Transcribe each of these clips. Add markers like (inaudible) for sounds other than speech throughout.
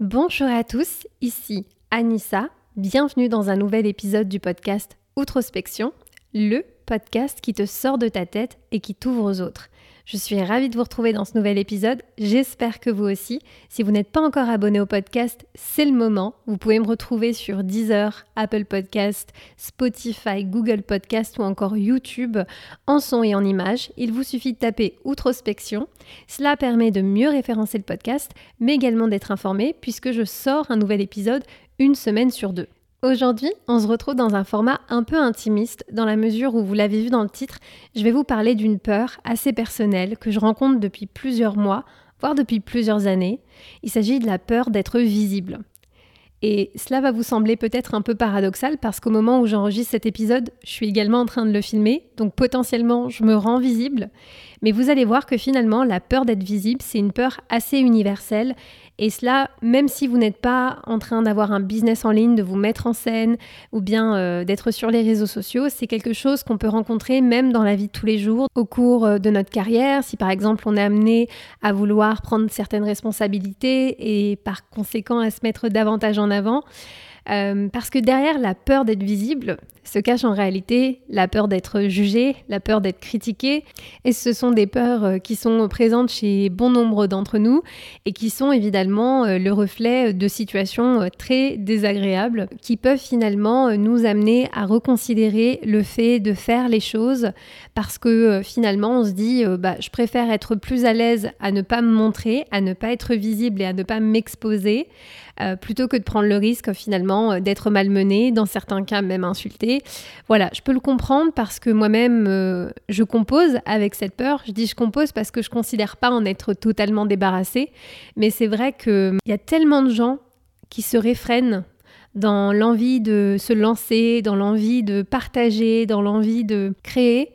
Bonjour à tous, ici Anissa. Bienvenue dans un nouvel épisode du podcast Outrospection, le podcast qui te sort de ta tête et qui t'ouvre aux autres. Je suis ravie de vous retrouver dans ce nouvel épisode. J'espère que vous aussi. Si vous n'êtes pas encore abonné au podcast, c'est le moment. Vous pouvez me retrouver sur Deezer, Apple Podcast, Spotify, Google Podcast ou encore YouTube en son et en image. Il vous suffit de taper Outrospection. Cela permet de mieux référencer le podcast, mais également d'être informé puisque je sors un nouvel épisode une semaine sur deux. Aujourd'hui, on se retrouve dans un format un peu intimiste, dans la mesure où vous l'avez vu dans le titre, je vais vous parler d'une peur assez personnelle que je rencontre depuis plusieurs mois, voire depuis plusieurs années. Il s'agit de la peur d'être visible. Et cela va vous sembler peut-être un peu paradoxal parce qu'au moment où j'enregistre cet épisode, je suis également en train de le filmer, donc potentiellement je me rends visible. Mais vous allez voir que finalement, la peur d'être visible, c'est une peur assez universelle et cela, même si vous n'êtes pas en train d'avoir un business en ligne, de vous mettre en scène ou bien euh, d'être sur les réseaux sociaux, c'est quelque chose qu'on peut rencontrer même dans la vie de tous les jours, au cours euh, de notre carrière. Si par exemple on est amené à vouloir prendre certaines responsabilités et par conséquent à se mettre davantage en avant, euh, parce que derrière la peur d'être visible se cache en réalité la peur d'être jugé, la peur d'être critiqué. Et ce sont des peurs euh, qui sont présentes chez bon nombre d'entre nous et qui sont évidemment euh, le reflet de situations très désagréables qui peuvent finalement nous amener à reconsidérer le fait de faire les choses parce que finalement on se dit bah, je préfère être plus à l'aise à ne pas me montrer, à ne pas être visible et à ne pas m'exposer euh, plutôt que de prendre le risque finalement euh, d'être malmené, dans certains cas même insulté. Voilà, je peux le comprendre parce que moi-même euh, je compose avec cette peur. Je dis je compose parce que je considère pas en être totalement débarrassé, mais c'est vrai qu'il y a tellement de gens qui se réfrènent dans l'envie de se lancer, dans l'envie de partager, dans l'envie de créer,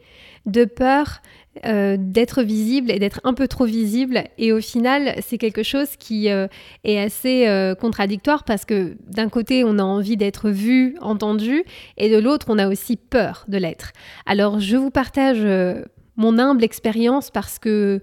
de peur euh, d'être visible et d'être un peu trop visible. Et au final, c'est quelque chose qui euh, est assez euh, contradictoire parce que d'un côté, on a envie d'être vu, entendu, et de l'autre, on a aussi peur de l'être. Alors, je vous partage mon humble expérience parce que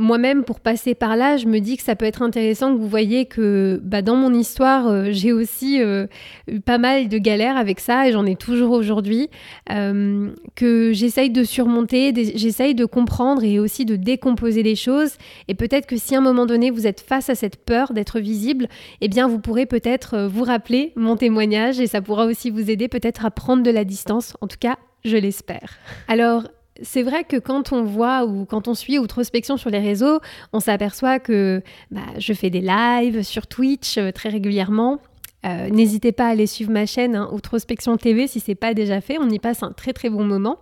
moi-même, pour passer par là, je me dis que ça peut être intéressant que vous voyez que bah, dans mon histoire, euh, j'ai aussi euh, eu pas mal de galères avec ça, et j'en ai toujours aujourd'hui, euh, que j'essaye de surmonter, j'essaye de comprendre et aussi de décomposer les choses. Et peut-être que si à un moment donné, vous êtes face à cette peur d'être visible, eh bien, vous pourrez peut-être vous rappeler mon témoignage, et ça pourra aussi vous aider peut-être à prendre de la distance. En tout cas, je l'espère. Alors, c'est vrai que quand on voit ou quand on suit Outrospection sur les réseaux, on s'aperçoit que bah, je fais des lives sur Twitch euh, très régulièrement. Euh, n'hésitez pas à aller suivre ma chaîne hein, Outrospection TV si c'est pas déjà fait, on y passe un très très bon moment.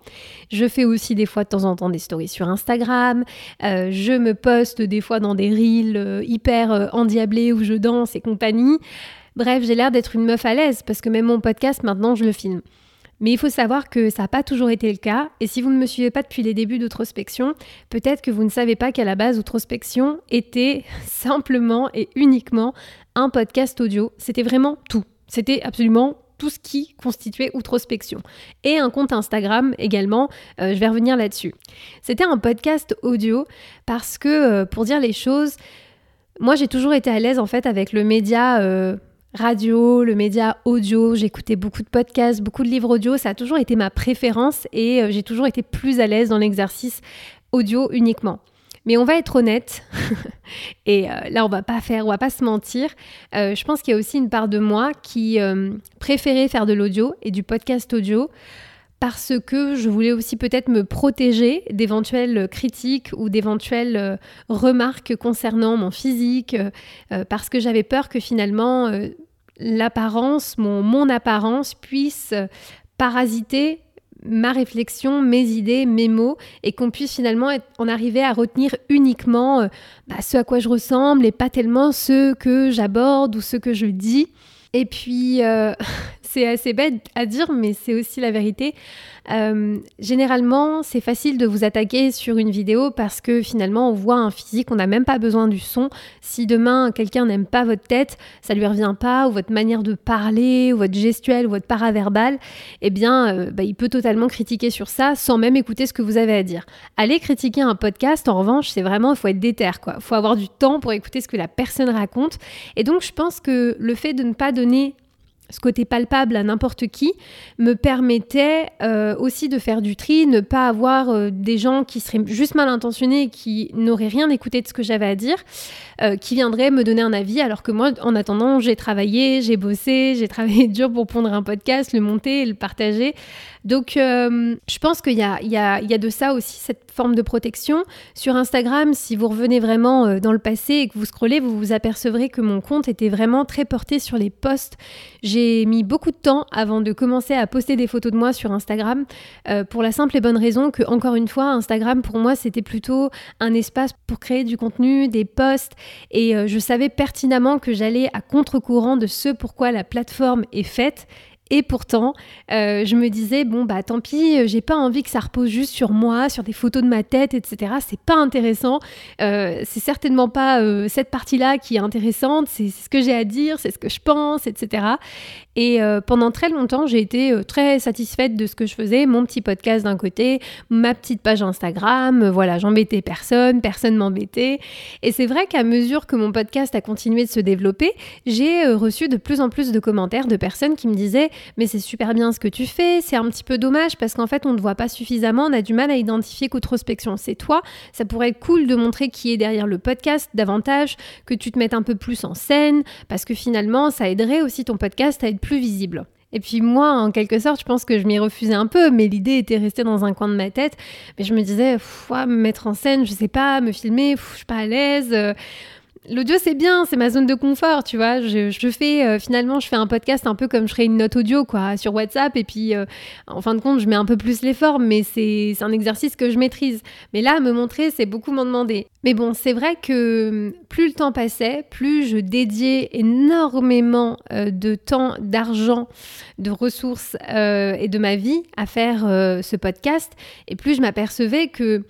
Je fais aussi des fois de temps en temps des stories sur Instagram, euh, je me poste des fois dans des reels hyper endiablés où je danse et compagnie. Bref, j'ai l'air d'être une meuf à l'aise parce que même mon podcast maintenant je le filme. Mais il faut savoir que ça n'a pas toujours été le cas, et si vous ne me suivez pas depuis les débuts d'Outrospection, peut-être que vous ne savez pas qu'à la base, Outrospection était (laughs) simplement et uniquement un podcast audio. C'était vraiment tout. C'était absolument tout ce qui constituait Outrospection. Et un compte Instagram également, euh, je vais revenir là-dessus. C'était un podcast audio parce que, euh, pour dire les choses, moi j'ai toujours été à l'aise en fait avec le média... Euh, radio, le média audio, j'écoutais beaucoup de podcasts, beaucoup de livres audio, ça a toujours été ma préférence et euh, j'ai toujours été plus à l'aise dans l'exercice audio uniquement. Mais on va être honnête, (laughs) et euh, là on va pas faire, on va pas se mentir. Euh, je pense qu'il y a aussi une part de moi qui préférait faire de l'audio et du podcast audio parce que je voulais aussi peut-être me protéger d'éventuelles critiques ou d'éventuelles remarques concernant mon physique, parce que j'avais peur que finalement l'apparence, mon, mon apparence puisse parasiter ma réflexion, mes idées, mes mots, et qu'on puisse finalement en arriver à retenir uniquement bah, ce à quoi je ressemble et pas tellement ce que j'aborde ou ce que je dis. Et puis, euh, (laughs) c'est assez bête à dire, mais c'est aussi la vérité. Euh, généralement, c'est facile de vous attaquer sur une vidéo parce que finalement, on voit un physique, on n'a même pas besoin du son. Si demain, quelqu'un n'aime pas votre tête, ça lui revient pas, ou votre manière de parler, ou votre gestuelle, ou votre paraverbal, eh bien, euh, bah, il peut totalement critiquer sur ça sans même écouter ce que vous avez à dire. Aller critiquer un podcast, en revanche, c'est vraiment, il faut être déter, quoi. Il faut avoir du temps pour écouter ce que la personne raconte. Et donc, je pense que le fait de ne pas donner ce côté palpable à n'importe qui me permettait euh, aussi de faire du tri, ne pas avoir euh, des gens qui seraient juste mal intentionnés et qui n'auraient rien écouté de ce que j'avais à dire, euh, qui viendraient me donner un avis, alors que moi, en attendant, j'ai travaillé, j'ai bossé, j'ai (laughs) travaillé dur pour pondre un podcast, le monter, le partager. Donc, je pense qu'il y a, y, y a de ça aussi, cette forme de protection. Sur Instagram, si vous revenez vraiment dans le passé et que vous scrollez, vous vous apercevrez que mon compte était vraiment très porté sur les posts. Mis beaucoup de temps avant de commencer à poster des photos de moi sur Instagram euh, pour la simple et bonne raison que, encore une fois, Instagram pour moi c'était plutôt un espace pour créer du contenu, des posts. Et euh, je savais pertinemment que j'allais à contre-courant de ce pourquoi la plateforme est faite et pourtant, euh, je me disais, bon, bah tant pis, euh, j'ai pas envie que ça repose juste sur moi, sur des photos de ma tête, etc. C'est pas intéressant. Euh, c'est certainement pas cette partie-là qui est intéressante. C'est ce que j'ai à dire, c'est ce que je pense, etc. Et pendant très longtemps, j'ai été très satisfaite de ce que je faisais. Mon petit podcast d'un côté, ma petite page Instagram. voilà, j'embêtais personne, personne m'embêtait. Et c'est vrai qu'à mesure que mon podcast a continué de se développer, j'ai reçu de plus en plus de commentaires de personnes qui me disaient mais c'est super bien ce que tu fais, c'est un petit peu dommage parce qu'en fait on ne voit pas suffisamment, on a du mal à identifier qu'outrospection c'est toi, ça pourrait être cool de montrer qui est derrière le podcast davantage, que tu te mettes un peu plus en scène, parce que finalement ça aiderait aussi ton podcast à être plus visible. Et puis moi, en quelque sorte, je pense que je m'y refusais un peu, mais l'idée était restée dans un coin de ma tête. Mais je me disais, me mettre en scène, je sais pas, me filmer, je suis pas à l'aise. Euh, L'audio, c'est bien, c'est ma zone de confort, tu vois. Je, fais, euh, finalement, je fais un podcast un peu comme je ferais une note audio, quoi, sur WhatsApp. Et puis, euh, en fin de compte, je mets un peu plus l'effort, mais c'est un exercice que je maîtrise. Mais là, me montrer, c'est beaucoup m'en demander. Mais bon, c'est vrai que hum, plus le temps passait, plus je dédiais énormément euh, de temps, d'argent, de ressources et de ma vie à faire ce podcast. Et plus je m'apercevais que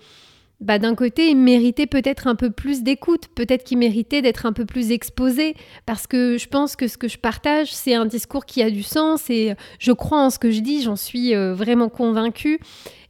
bah, d'un côté, il méritait peut-être un peu plus d'écoute, peut-être qu'il méritait d'être un peu plus exposé, parce que je pense que ce que je partage, c'est un discours qui a du sens et je crois en ce que je dis, j'en suis euh, vraiment convaincue.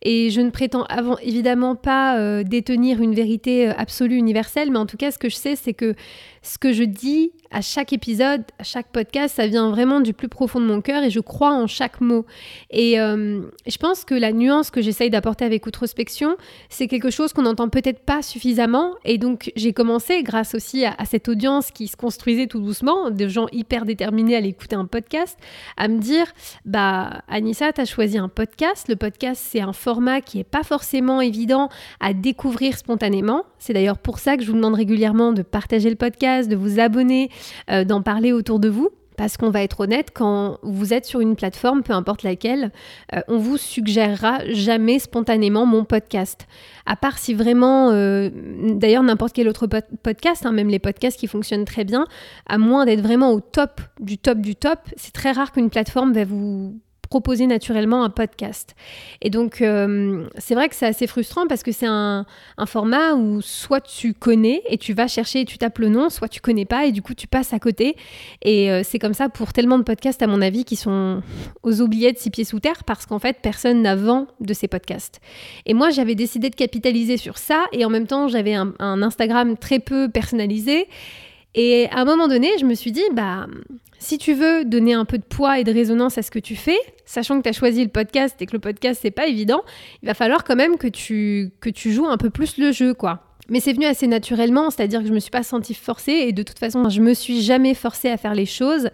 Et je ne prétends évidemment pas euh, détenir une vérité euh, absolue universelle, mais en tout cas, ce que je sais, c'est que ce que je dis à chaque épisode, à chaque podcast, ça vient vraiment du plus profond de mon cœur et je crois en chaque mot. Et euh, je pense que la nuance que j'essaye d'apporter avec Outrospection, c'est quelque chose qu'on n'entend peut-être pas suffisamment. Et donc j'ai commencé, grâce aussi à, cette audience qui se construisait tout doucement, de gens hyper déterminés à l'écouter un podcast, à me dire, bah Anissa, tu as choisi un podcast. Le podcast, c'est un format qui n'est pas forcément évident à découvrir spontanément. C'est d'ailleurs pour ça que je vous demande régulièrement de partager le podcast, de vous abonner, euh, d'en parler autour de vous. Parce qu'on va être honnête, quand vous êtes sur une plateforme, peu importe laquelle, euh, on vous suggérera jamais spontanément mon podcast. À part si vraiment, euh, d'ailleurs n'importe quel autre podcast, hein, même les podcasts qui fonctionnent très bien, à moins d'être vraiment au top du top du top, c'est très rare qu'une plateforme va vous proposer naturellement un podcast. Et donc, euh, c'est vrai que c'est assez frustrant parce que c'est un, format où soit tu connais et tu vas chercher et tu tapes le nom, soit tu connais pas et du coup tu passes à côté. Et euh, c'est comme ça pour tellement de podcasts, à mon avis, qui sont aux oubliettes six pieds sous terre parce qu'en fait, personne n'a vent de ces podcasts. Et moi, j'avais décidé de capitaliser sur ça et en même temps, j'avais un Instagram très peu personnalisé. Et à un moment donné, je me suis dit, bah, si tu veux donner un peu de poids et de résonance à ce que tu fais, sachant que tu as choisi le podcast et que le podcast c'est pas évident, il va falloir quand même que tu, que tu joues un peu plus le jeu, quoi. Mais c'est venu assez naturellement, c'est-à-dire que je me suis pas sentie forcée et de toute façon, je me suis jamais forcée à faire les choses.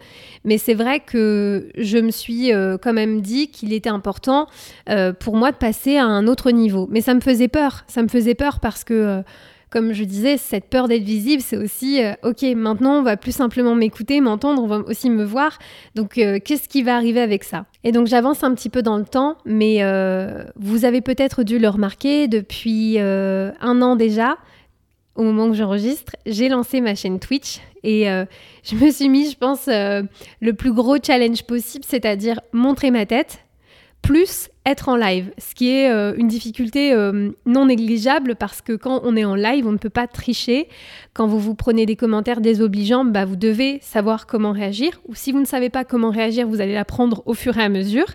Mais c'est vrai que je me suis euh, quand même dit qu'il était important euh, pour moi de passer à un autre niveau. Mais ça me faisait peur, ça me faisait peur parce que euh, comme je disais, cette peur d'être visible, c'est aussi, euh, ok, maintenant on va plus simplement m'écouter, m'entendre, on va aussi me voir. Donc, euh, qu'est-ce qui va arriver avec ça? Et donc, j'avance un petit peu dans le temps, mais euh, vous avez peut-être dû le remarquer depuis un an déjà. au moment où j'enregistre, j'ai lancé ma chaîne Twitch et je me suis mis, je pense, le plus gros challenge possible, c'est-à-dire montrer ma tête, plus être en live, ce qui est euh, une difficulté euh, non négligeable parce que quand on est en live, on ne peut pas tricher. Quand vous vous prenez des commentaires désobligeants, bah, vous devez savoir comment réagir. Ou si vous ne savez pas comment réagir, vous allez l'apprendre au fur et à mesure.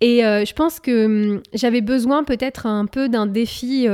Et euh, je pense que hum, j'avais besoin peut-être un peu d'un défi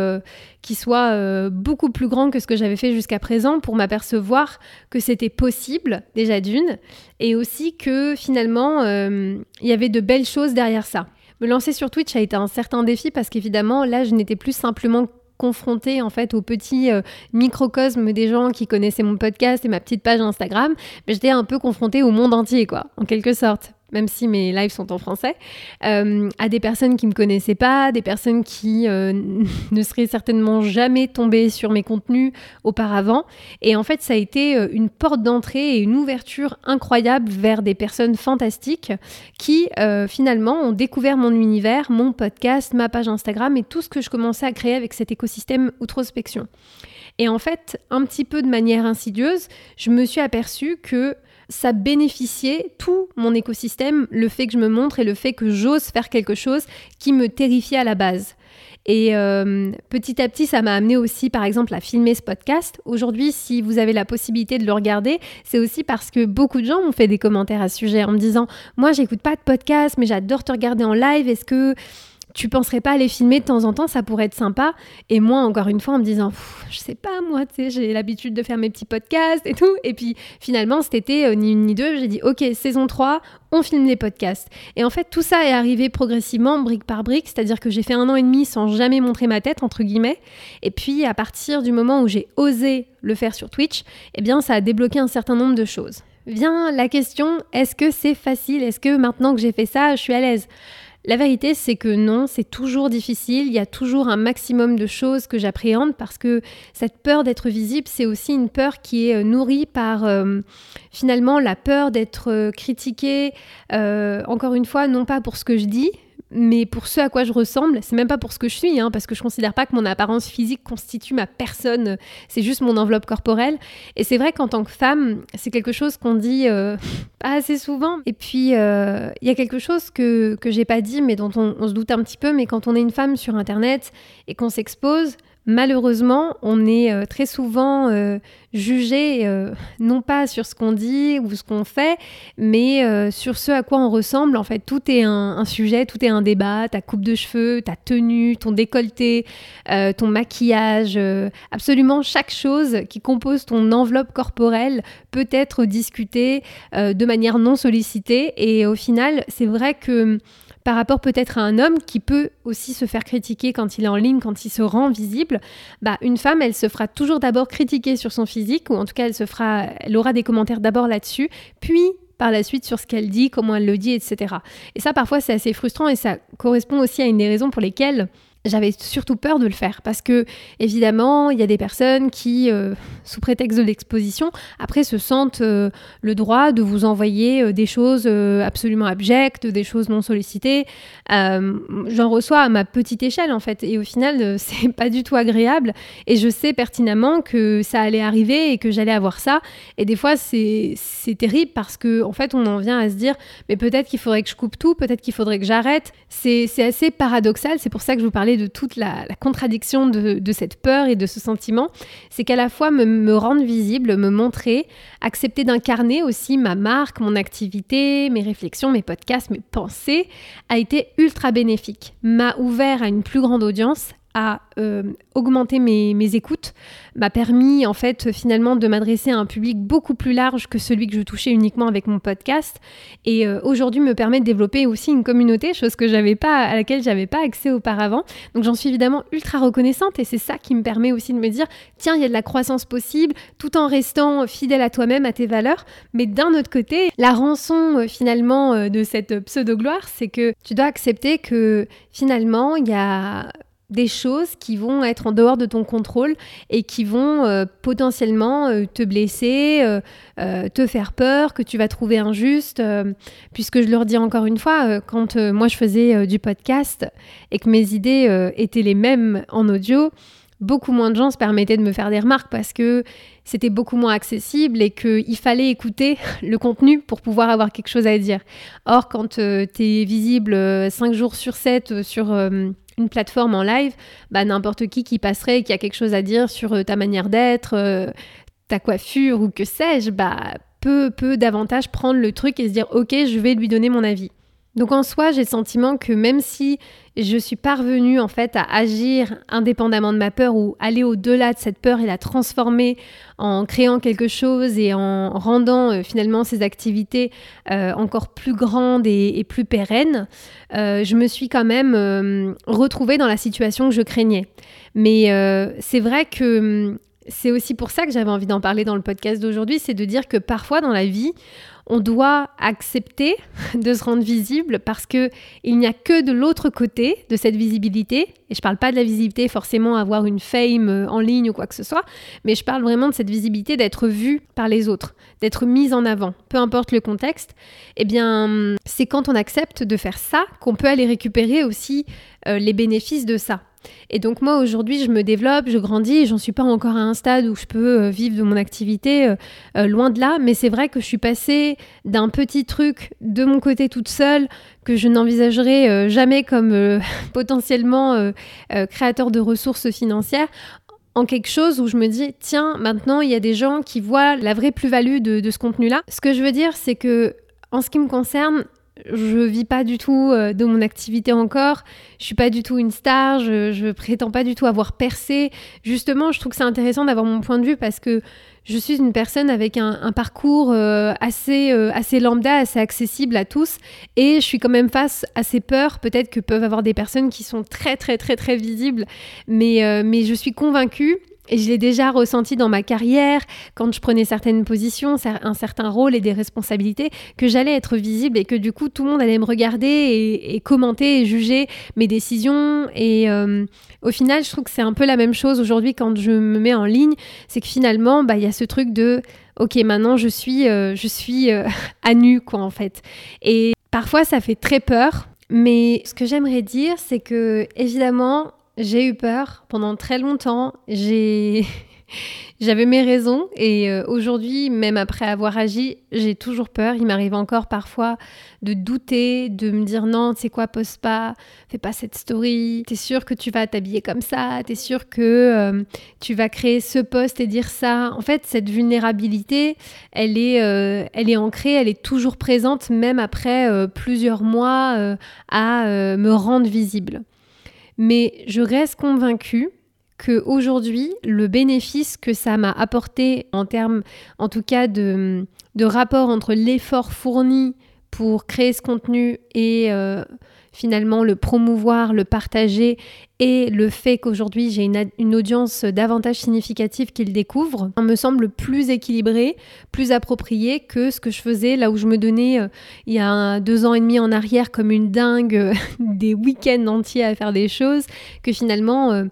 qui soit beaucoup plus grand que ce que j'avais fait jusqu'à présent pour m'apercevoir que c'était possible, déjà d'une, et aussi que finalement, il y avait de belles choses derrière ça. Me lancer sur Twitch a été un certain défi parce qu'évidemment, là, je n'étais plus simplement confrontée en fait au petit euh, microcosme des gens qui connaissaient mon podcast et ma petite page Instagram, mais j'étais un peu confrontée au monde entier quoi, en quelque sorte même si mes lives sont en français, euh, à des personnes qui ne me connaissaient pas, des personnes qui euh, (laughs) ne seraient certainement jamais tombées sur mes contenus auparavant. Et en fait, ça a été euh, une porte d'entrée et une ouverture incroyable vers des personnes fantastiques qui finalement ont découvert mon univers, mon podcast, ma page Instagram et tout ce que je commençais à créer avec cet écosystème outrospection. Et en fait, un petit peu de manière insidieuse, je me suis aperçue que ça bénéficiait tout mon écosystème, le fait que je me montre et le fait que j'ose faire quelque chose qui me terrifiait à la base. Et euh, petit à petit, ça m'a amené aussi, par exemple, à filmer ce podcast. Aujourd'hui, si vous avez la possibilité de le regarder, c'est aussi parce que beaucoup de gens m'ont fait des commentaires à ce sujet en me disant Moi, j'écoute pas de podcast, mais j'adore te regarder en live. Est-ce que tu penserais pas à les filmer de temps en temps, ça pourrait être sympa. Et moi, encore une fois, en me disant, je sais pas, moi, tu sais, j'ai l'habitude de faire mes petits podcasts et tout. Et puis finalement, cet été, euh, ni une ni deux, j'ai dit, ok, saison 3, on filme les podcasts. Et en fait, tout ça est arrivé progressivement, brique par brique, c'est-à-dire que j'ai fait un an et demi sans jamais montrer ma tête, entre guillemets. Et puis, à partir du moment où j'ai osé le faire sur Twitch, eh bien, ça a débloqué un certain nombre de choses. Vient la question, est-ce que c'est facile? Est-ce que maintenant que j'ai fait ça, je suis à l'aise? La vérité, c'est que non, c'est toujours difficile. Il y a toujours un maximum de choses que j'appréhende parce que cette peur d'être visible, c'est aussi une peur qui est euh, nourrie par euh, finalement la peur d'être euh, critiquée, encore une fois, non pas pour ce que je dis, mais pour ce à quoi je ressemble, c'est même pas pour ce que je suis, hein, parce que je considère pas que mon apparence physique constitue ma personne, c'est juste mon enveloppe corporelle. Et c'est vrai qu'en tant que femme, c'est quelque chose qu'on dit euh, (laughs) pas assez souvent. Et puis, euh, il y a quelque chose que, que j'ai pas dit, mais dont on, on, se doute un petit peu, mais quand on est une femme sur Internet et qu'on s'expose, malheureusement, on est euh, très souvent euh, jugé euh, non pas sur ce qu'on dit ou ce qu'on fait, mais sur ce à quoi on ressemble. En fait, tout est un, sujet, tout est un débat. Ta coupe de cheveux, ta tenue, ton décolleté, ton maquillage, absolument chaque chose qui compose ton enveloppe corporelle peut être discutée de manière non sollicitée. Et au final, c'est vrai que par rapport peut-être à un homme qui peut aussi se faire critiquer quand il est en ligne, quand il se rend visible, bah une femme, elle se fera toujours d'abord critiquer sur son physique, ou en tout cas elle se fera, elle aura des commentaires d'abord là-dessus, puis par la suite sur ce qu'elle dit, comment elle le dit, etc. Et ça parfois c'est assez frustrant et ça correspond aussi à une des raisons pour lesquelles j'avais surtout peur de le faire parce que évidemment il y a des personnes qui euh, sous prétexte de l'exposition après se sentent euh, le droit de vous envoyer euh, des choses absolument abjectes des choses non sollicitées. J'en reçois à ma petite échelle en fait et au final (laughs) c'est pas du tout agréable. Et je sais pertinemment que ça allait arriver et que j'allais avoir ça. Et des fois c'est terrible parce que en fait on en vient à se dire mais peut-être qu'il faudrait que je coupe tout peut-être qu'il faudrait que j'arrête. C'est assez paradoxal. C'est pour ça que je vous parlais de toute la, contradiction de, cette peur et de ce sentiment, c'est qu'à la fois me, rendre visible, me montrer, accepter d'incarner aussi ma marque, mon activité, mes réflexions, mes podcasts, mes pensées, a été ultra bénéfique, m'a ouvert à une plus grande audience, à euh, augmenter mes, écoutes, m'a permis en fait finalement de m'adresser à un public beaucoup plus large que celui que je touchais uniquement avec mon podcast et euh, aujourd'hui me permet de développer aussi une communauté, chose que j'avais pas à laquelle j'avais pas accès auparavant. Donc j'en suis évidemment ultra reconnaissante et c'est ça qui me permet aussi de me dire tiens, il y a de la croissance possible tout en restant fidèle à toi-même, à tes valeurs, mais d'un autre côté, la rançon euh, finalement de cette pseudo gloire, c'est que tu dois accepter que finalement, il y a des choses qui vont être en dehors de ton contrôle et qui vont euh, potentiellement euh, te blesser, euh, te faire peur, que tu vas trouver injuste. puisque je leur dis encore une fois, quand moi je faisais du podcast et que mes idées étaient les mêmes en audio, beaucoup moins de gens se permettaient de me faire des remarques parce que c'était beaucoup moins accessible et qu'il fallait écouter (laughs) le contenu pour pouvoir avoir quelque chose à dire. Or, quand tu es visible 5 euh, jours sur 7 euh, sur une plateforme en live, bah, n'importe qui qui passerait, qui a quelque chose à dire sur ta manière d'être, ta coiffure ou que sais-je, bah, peut, peut davantage prendre le truc et se dire ok, je vais lui donner mon avis. Donc en soi, j'ai le sentiment que même si je suis parvenue en fait à agir indépendamment de ma peur ou aller au-delà de cette peur et la transformer en créant quelque chose et en rendant euh, finalement ces activités euh, encore plus grandes et, plus pérennes, euh, je me suis quand même retrouvée dans la situation que je craignais. Mais c'est vrai que hum, c'est aussi pour ça que j'avais envie d'en parler dans le podcast d'aujourd'hui, c'est de dire que parfois dans la vie, on doit accepter (laughs) de se rendre visible parce que il n'y a que de l'autre côté de cette visibilité. Et je parle pas de la visibilité forcément avoir une fame euh, en ligne ou quoi que ce soit, mais je parle vraiment de cette visibilité d'être vue par les autres, d'être mise en avant, peu importe le contexte. Eh bien, c'est quand on accepte de faire ça qu'on peut aller récupérer aussi euh, les bénéfices de ça. Et donc moi aujourd'hui je me développe, je grandis, j'en suis pas encore à un stade où je peux euh, vivre de mon activité, euh, euh, loin de là, mais c'est vrai que je suis passée d'un petit truc de mon côté toute seule que je n'envisagerais jamais comme (laughs) potentiellement créateur de ressources financières en quelque chose où je me dis, tiens, maintenant, il y a des gens qui voient la vraie plus-value de, de, ce contenu-là. Ce que je veux dire, c'est que, en ce qui me concerne, je vis pas du tout euh, de mon activité encore. Je suis pas du tout une star. Je, je prétends pas du tout avoir percé. Justement, je trouve que c'est intéressant d'avoir mon point de vue parce que je suis une personne avec un, parcours euh, assez, euh, assez lambda, assez accessible à tous. Et je suis quand même face à ces peurs, peut-être que peuvent avoir des personnes qui sont très, très, très, très visibles. Mais, mais je suis convaincue et je l'ai déjà ressenti dans ma carrière, quand je prenais certaines positions, un certain rôle et des responsabilités, que j'allais être visible et que du coup tout le monde allait me regarder et, commenter et juger mes décisions. Et euh, au final, je trouve que c'est un peu la même chose aujourd'hui quand je me mets en ligne. C'est que finalement, bah, il y a ce truc de ok, maintenant je suis, euh, je suis euh, (laughs) à nu, quoi, en fait. Et parfois, ça fait très peur. Mais ce que j'aimerais dire, c'est que évidemment, j'ai eu peur pendant très longtemps. J'ai (laughs) J'avais mes raisons et euh, aujourd'hui, même après avoir agi, j'ai toujours peur. Il m'arrive encore parfois de douter, de me dire non, tu sais quoi, pose pas, fais pas cette story. T'es sûr que tu vas t'habiller comme ça? T'es sûr que euh, tu vas créer ce post et dire ça? En fait, cette vulnérabilité, elle est, euh, elle est ancrée, elle est toujours présente, même après plusieurs mois à me rendre visible. Mais je reste convaincue que aujourd'hui, le bénéfice que ça m'a apporté en termes, en tout cas, de, rapport entre l'effort fourni pour créer ce contenu et euh, finalement le promouvoir, le partager et le fait qu'aujourd'hui j'ai une, audience davantage significative qui le découvre, me semble plus équilibré, plus approprié que ce que je faisais là où je me donnais euh, il y a deux ans et demi en arrière comme une dingue (laughs) des week-ends entiers à faire des choses que finalement... Euh,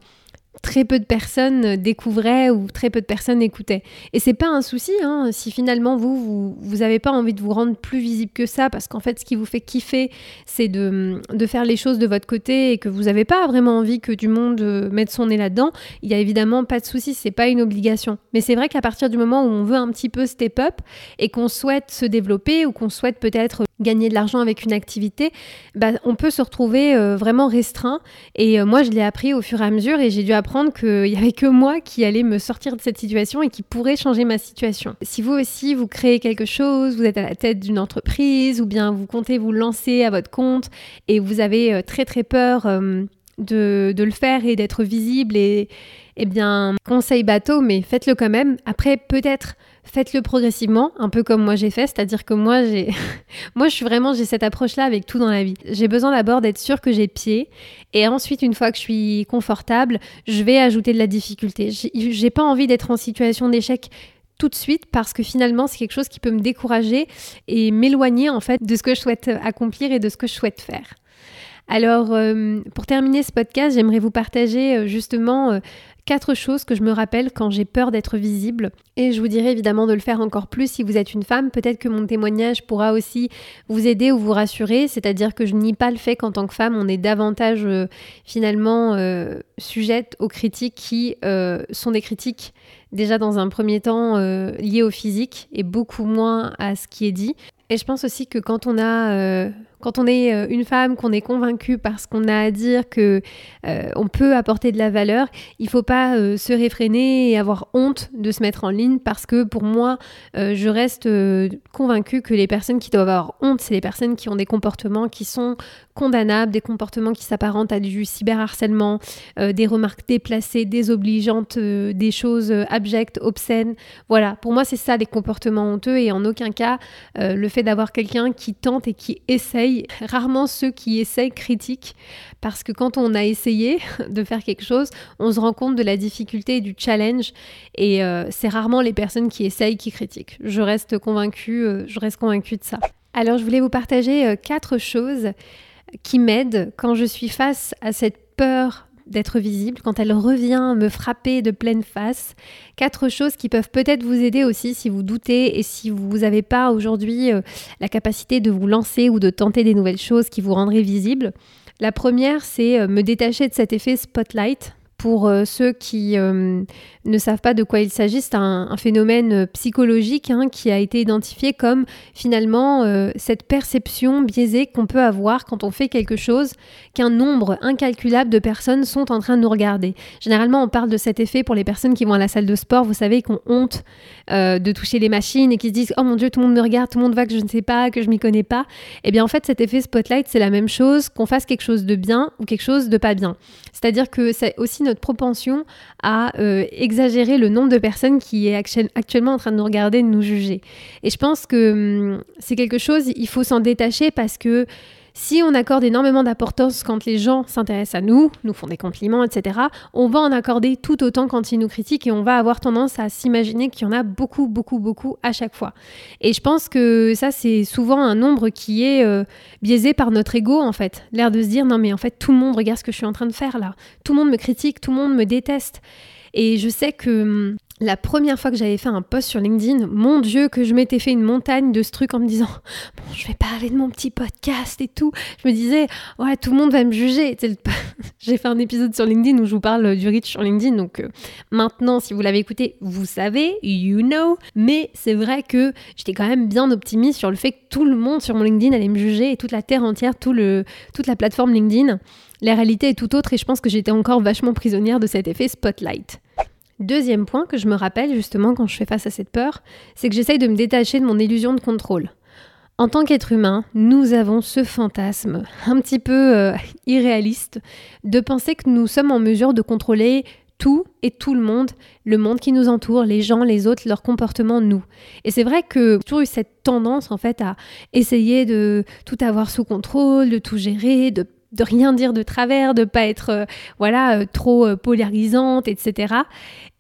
très peu de personnes découvraient ou très peu de personnes écoutaient. Et c'est pas un souci hein, si finalement vous, vous n'avez pas envie de vous rendre plus visible que ça, parce qu'en fait, ce qui vous fait kiffer, c'est de, de, faire les choses de votre côté et que vous n'avez pas vraiment envie que du monde euh, mette son nez là-dedans, il y a évidemment pas de souci, c'est pas une obligation. Mais c'est vrai qu'à partir du moment où on veut un petit peu step up et qu'on souhaite se développer ou qu'on souhaite peut-être gagner de l'argent avec une activité, bah, on peut se retrouver euh, vraiment restreint. Et euh, moi, je l'ai appris au fur et à mesure et j'ai dû apprendre qu'il n'y avait que moi qui allait me sortir de cette situation et qui pourrait changer ma situation. Si vous aussi, vous créez quelque chose, vous êtes à la tête d'une entreprise ou bien vous comptez vous lancer à votre compte et vous avez euh, très très peur de, le faire et d'être visible et eh bien, conseil bateau, mais faites-le quand même. Après, peut-être faites-le progressivement, un peu comme moi j'ai fait, c'est-à-dire que moi j'ai (laughs) moi je suis vraiment j'ai cette approche là avec tout dans la vie. J'ai besoin d'abord d'être sûr que j'ai pied et ensuite une fois que je suis confortable, je vais ajouter de la difficulté. J'ai pas envie d'être en situation d'échec tout de suite parce que finalement c'est quelque chose qui peut me décourager et m'éloigner en fait de ce que je souhaite accomplir et de ce que je souhaite faire. Alors, euh, pour terminer ce podcast, j'aimerais vous partager euh, justement euh, quatre choses que je me rappelle quand j'ai peur d'être visible. Et je vous dirais évidemment de le faire encore plus si vous êtes une femme. Peut-être que mon témoignage pourra aussi vous aider ou vous rassurer. C'est-à-dire que je nie pas le fait qu'en tant que femme, on est davantage finalement sujette aux critiques qui sont des critiques déjà dans un premier temps liées au physique et beaucoup moins à ce qui est dit. Et je pense aussi que quand on a quand on est euh, une femme, qu'on est convaincu parce qu'on a à dire que euh, on peut apporter de la valeur, il faut pas euh, se réfréner et avoir honte de se mettre en ligne parce que pour moi, je reste convaincue que les personnes qui doivent avoir honte, c'est les personnes qui ont des comportements qui sont condamnables, des comportements qui s'apparentent à du cyberharcèlement, des remarques déplacées, désobligeantes, des choses abjectes, obscènes. Voilà, pour moi, c'est ça les comportements honteux et en aucun cas le fait d'avoir quelqu'un qui tente et qui essaye rarement ceux qui essayent critiquent, parce que quand on a essayé (laughs) de faire quelque chose, on se rend compte de la difficulté et du challenge, et euh, c'est rarement les personnes qui essayent qui critiquent. Je reste convaincue, euh, je reste convaincue de ça. Alors je voulais vous partager euh, quatre choses qui m'aident quand je suis face à cette peur d'être visible, quand elle revient me frapper de pleine face. Quatre choses qui peuvent peut-être vous aider aussi si vous doutez et si vous n'avez pas aujourd'hui euh, la capacité de vous lancer ou de tenter des nouvelles choses qui vous rendraient visible. La première, c'est euh, me détacher de cet effet spotlight. Pour euh, ceux qui ne savent pas de quoi il s'agit, c'est un, phénomène euh, psychologique hein, qui a été identifié comme finalement euh, cette perception biaisée qu'on peut avoir quand on fait quelque chose, qu'un nombre incalculable de personnes sont en train de nous regarder. Généralement, on parle de cet effet pour les personnes qui vont à la salle de sport, vous savez, qui ont honte euh, de toucher les machines et qui se disent Oh mon Dieu, tout le monde me regarde, tout le monde voit que je ne sais pas, que je m'y connais pas. Eh bien, en fait, cet effet spotlight, c'est la même chose qu'on fasse quelque chose de bien ou quelque chose de pas bien. C'est-à-dire que c'est aussi notre propension à exagérer le nombre de personnes qui est actuellement en train de nous regarder, de nous juger. Et je pense que hum, c'est quelque chose, il faut s'en détacher parce que si on accorde énormément d'importance quand les gens s'intéressent à nous, nous font des compliments, etc., on va en accorder tout autant quand ils nous critiquent et on va avoir tendance à s'imaginer qu'il y en a beaucoup, beaucoup, beaucoup à chaque fois. Et je pense que ça, c'est souvent un nombre qui est euh, biaisé par notre ego, en fait. L'air de se dire, non mais en fait, tout le monde regarde ce que je suis en train de faire là. Tout le monde me critique, tout le monde me déteste. Et je sais que hum, la première fois que j'avais fait un post sur LinkedIn, mon Dieu, que je m'étais fait une montagne de ce truc en me disant (laughs) Bon, je vais parler de mon petit podcast et tout. Je me disais Ouais, tout le monde va me juger. (laughs) J'ai fait un épisode sur LinkedIn où je vous parle du reach sur LinkedIn. Donc euh, maintenant, si vous l'avez écouté, vous savez, you know. Mais c'est vrai que j'étais quand même bien optimiste sur le fait que tout le monde sur mon LinkedIn allait me juger et toute la terre entière, tout le, toute la plateforme LinkedIn. La réalité est tout autre et je pense que j'étais encore vachement prisonnière de cet effet spotlight. Deuxième point que je me rappelle justement quand je fais face à cette peur, c'est que j'essaye de me détacher de mon illusion de contrôle. En tant qu'être humain, nous avons ce fantasme un petit peu euh, irréaliste de penser que nous sommes en mesure de contrôler tout et tout le monde, le monde qui nous entoure, les gens, les autres, leur comportement, nous. Et c'est vrai que j'ai toujours eu cette tendance en fait à essayer de tout avoir sous contrôle, de tout gérer, de de rien dire de travers, de pas être euh, voilà euh, trop euh, polarisante, etc.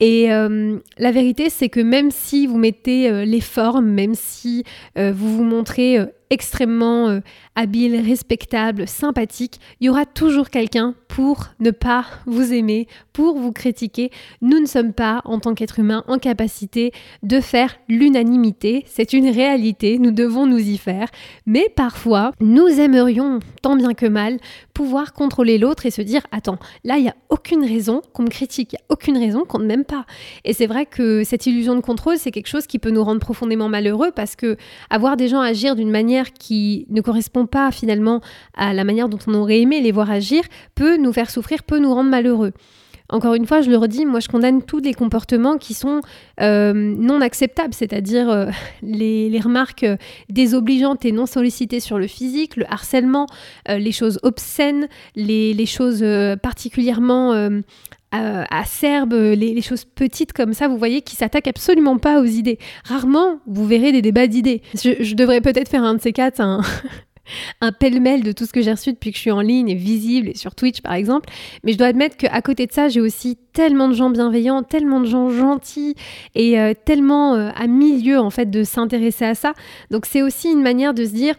Et la vérité, c'est que même si vous mettez les formes, même si vous vous montrez extrêmement habile, respectable, sympathique, il y aura toujours quelqu'un pour ne pas vous aimer, pour vous critiquer. Nous ne sommes pas, en tant qu'être humain, en capacité de faire l'unanimité. C'est une réalité, nous devons nous y faire. Mais parfois, nous aimerions, tant bien que mal, pouvoir contrôler l'autre et se dire, attends, là, il n'y a aucune raison qu'on me critique, il n'y a aucune raison qu'on ne m'aime pas. Et c'est vrai que cette illusion de contrôle, c'est quelque chose qui peut nous rendre profondément malheureux parce que avoir des gens agir d'une manière qui ne correspond pas finalement à la manière dont on aurait aimé les voir agir peut nous faire souffrir, peut nous rendre malheureux. Encore une fois, je le redis, moi je condamne tous les comportements qui sont euh, non acceptables, c'est-à-dire euh, (laughs) les, remarques euh, désobligeantes et non sollicitées sur le physique, le harcèlement, les choses obscènes, les, choses particulièrement acerbes, les, choses petites comme ça, vous voyez, qui s'attaquent absolument pas aux idées. Rarement, vous verrez des débats d'idées. Je, devrais peut-être faire un de ces quatre, (laughs) un pêle-mêle de tout ce que j'ai reçu depuis que je suis en ligne et visible et sur Twitch par exemple. Mais je dois admettre qu'à côté de ça, j'ai aussi tellement de gens bienveillants, tellement de gens gentils et euh, tellement euh, à milieu en fait de s'intéresser à ça. Donc c'est aussi une manière de se dire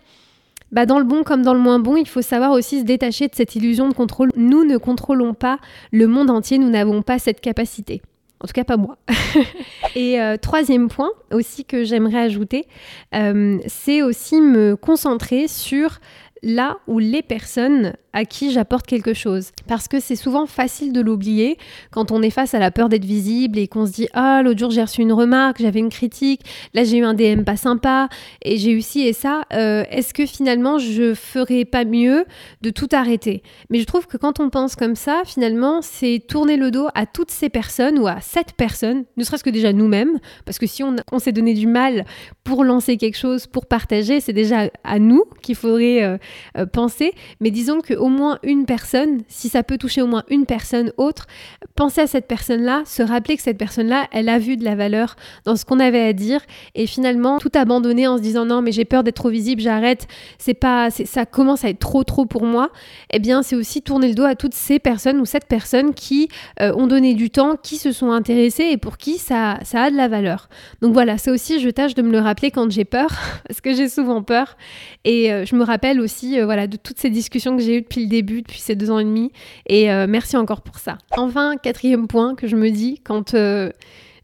bah dans le bon comme dans le moins bon, il faut savoir aussi se détacher de cette illusion de contrôle. Nous ne contrôlons pas le monde entier, nous n'avons pas cette capacité. En tout cas, pas moi. (laughs) et euh, troisième point aussi que j'aimerais ajouter, euh, c'est aussi me concentrer sur là où les personnes à qui j'apporte quelque chose. Parce que c'est souvent facile de l'oublier quand on est face à la peur d'être visible et qu'on se dit Ah, l'autre jour j'ai reçu une remarque, j'avais une critique, là j'ai eu un DM pas sympa et j'ai eu ci et ça. Euh, est-ce que finalement je ferais pas mieux de tout arrêter? Mais je trouve que quand on pense comme ça, finalement, c'est tourner le dos à toutes ces personnes ou à cette personne, ne serait-ce que déjà nous-mêmes, parce que si on, s'est donné du mal pour lancer quelque chose, pour partager, c'est déjà à nous qu'il faudrait euh, euh, penser. Mais disons que au moins une personne, si ça peut toucher au moins une personne autre, penser à cette personne-là, se rappeler que cette personne-là, elle a vu de la valeur dans ce qu'on avait à dire et finalement tout abandonner en se disant non mais j'ai peur d'être trop visible, j'arrête, c'est pas, ça commence à être trop trop pour moi. Eh bien c'est aussi tourner le dos à toutes ces personnes ou cette personne qui euh, ont donné du temps, qui se sont intéressées et pour qui ça, a de la valeur. Donc voilà, ça aussi je tâche de me le rappeler quand j'ai peur (laughs) parce que j'ai souvent peur et euh, je me rappelle aussi euh, voilà de toutes ces discussions que j'ai eues depuis le début, depuis ces deux ans et demi. Et euh, merci encore pour ça. Enfin, quatrième point que je me dis quand euh,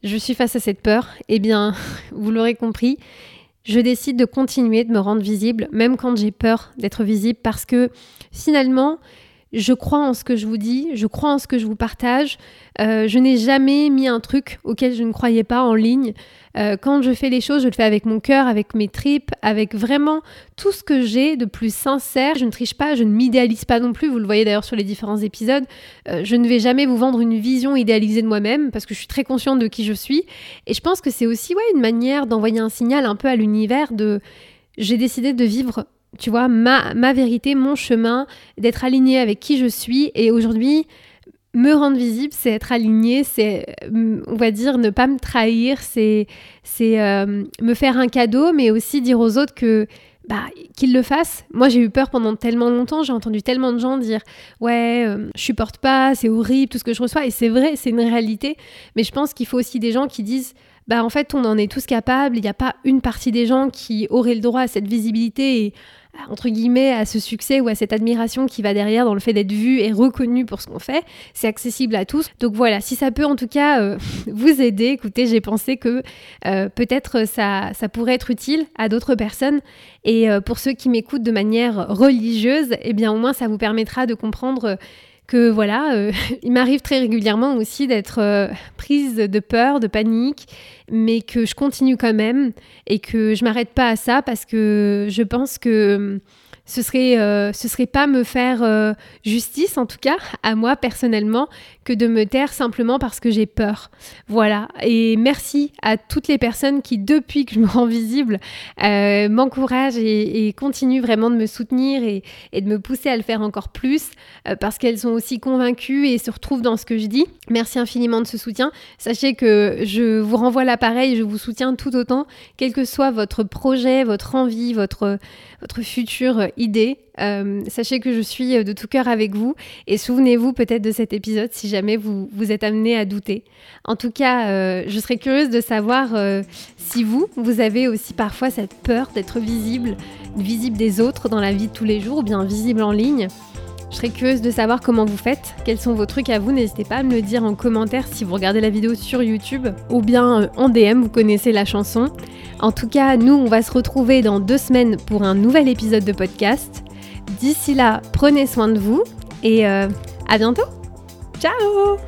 je suis face à cette peur, eh bien, (laughs) vous l'aurez compris, je décide de continuer de me rendre visible, même quand j'ai peur d'être visible, parce que finalement, je crois en ce que je vous dis, je crois en ce que je vous partage. Je n'ai jamais mis un truc auquel je ne croyais pas en ligne. Euh, quand je fais les choses, je le fais avec mon cœur, avec mes tripes, avec vraiment tout ce que j'ai de plus sincère. Je ne triche pas, je ne m'idéalise pas non plus. Vous le voyez d'ailleurs sur les différents épisodes. Euh, je ne vais jamais vous vendre une vision idéalisée de moi-même parce que je suis très consciente de qui je suis. Et je pense que c'est aussi ouais, une manière d'envoyer un signal un peu à l'univers de j'ai décidé de vivre tu vois, ma, ma vérité, mon chemin, d'être aligné avec qui je suis. Et aujourd'hui, me rendre visible, c'est être aligné, c'est, euh, on va dire, ne pas me trahir, c'est, c'est euh, me faire un cadeau, mais aussi dire aux autres que bah, qu'ils le fassent. Moi, j'ai eu peur pendant tellement longtemps, j'ai entendu tellement de gens dire Ouais, euh, je supporte pas, c'est horrible, tout ce que je reçois. Et c'est vrai, c'est une réalité. Mais je pense qu'il faut aussi des gens qui disent Bah, en fait, on en est tous capables. Il n'y a pas une partie des gens qui auraient le droit à cette visibilité entre guillemets, à ce succès ou à cette admiration qui va derrière dans le fait d'être vu et reconnu pour ce qu'on fait. C'est accessible à tous. Donc voilà, si ça peut en tout cas euh, (laughs) vous aider, écoutez, j'ai pensé que euh, peut-être ça, pourrait être utile à d'autres personnes. Et euh, pour ceux qui m'écoutent de manière religieuse, eh bien au moins ça vous permettra de comprendre que voilà, euh, (laughs) il m'arrive très régulièrement aussi d'être euh, prise de peur, de panique, mais que je continue quand même et que je m'arrête pas à ça parce que je pense que ce serait, euh, ce serait pas me faire euh, justice, en tout cas, à moi personnellement, que de me taire simplement parce que j'ai peur. Voilà. Et merci à toutes les personnes qui, depuis que je me rends visible, euh, m'encouragent et, continuent vraiment de me soutenir et, de me pousser à le faire encore plus parce qu'elles sont aussi convaincues et se retrouvent dans ce que je dis. Merci infiniment de ce soutien. Sachez que je vous renvoie l'appareil, je vous soutiens tout autant, quel que soit votre projet, votre envie, votre, votre futur idée. Euh, sachez que je suis de tout cœur avec vous et souvenez-vous peut-être de cet épisode si jamais vous vous êtes amené à douter. En tout cas, euh, je serais curieuse de savoir euh, si vous, vous avez aussi parfois cette peur d'être visible, visible des autres dans la vie de tous les jours ou bien visible en ligne. Je serais curieuse de savoir comment vous faites, quels sont vos trucs à vous. N'hésitez pas à me le dire en commentaire si vous regardez la vidéo sur YouTube ou bien en DM, vous connaissez la chanson. En tout cas, nous, on va se retrouver dans deux semaines pour un nouvel épisode de podcast. D'ici là, prenez soin de vous et euh, à bientôt. Ciao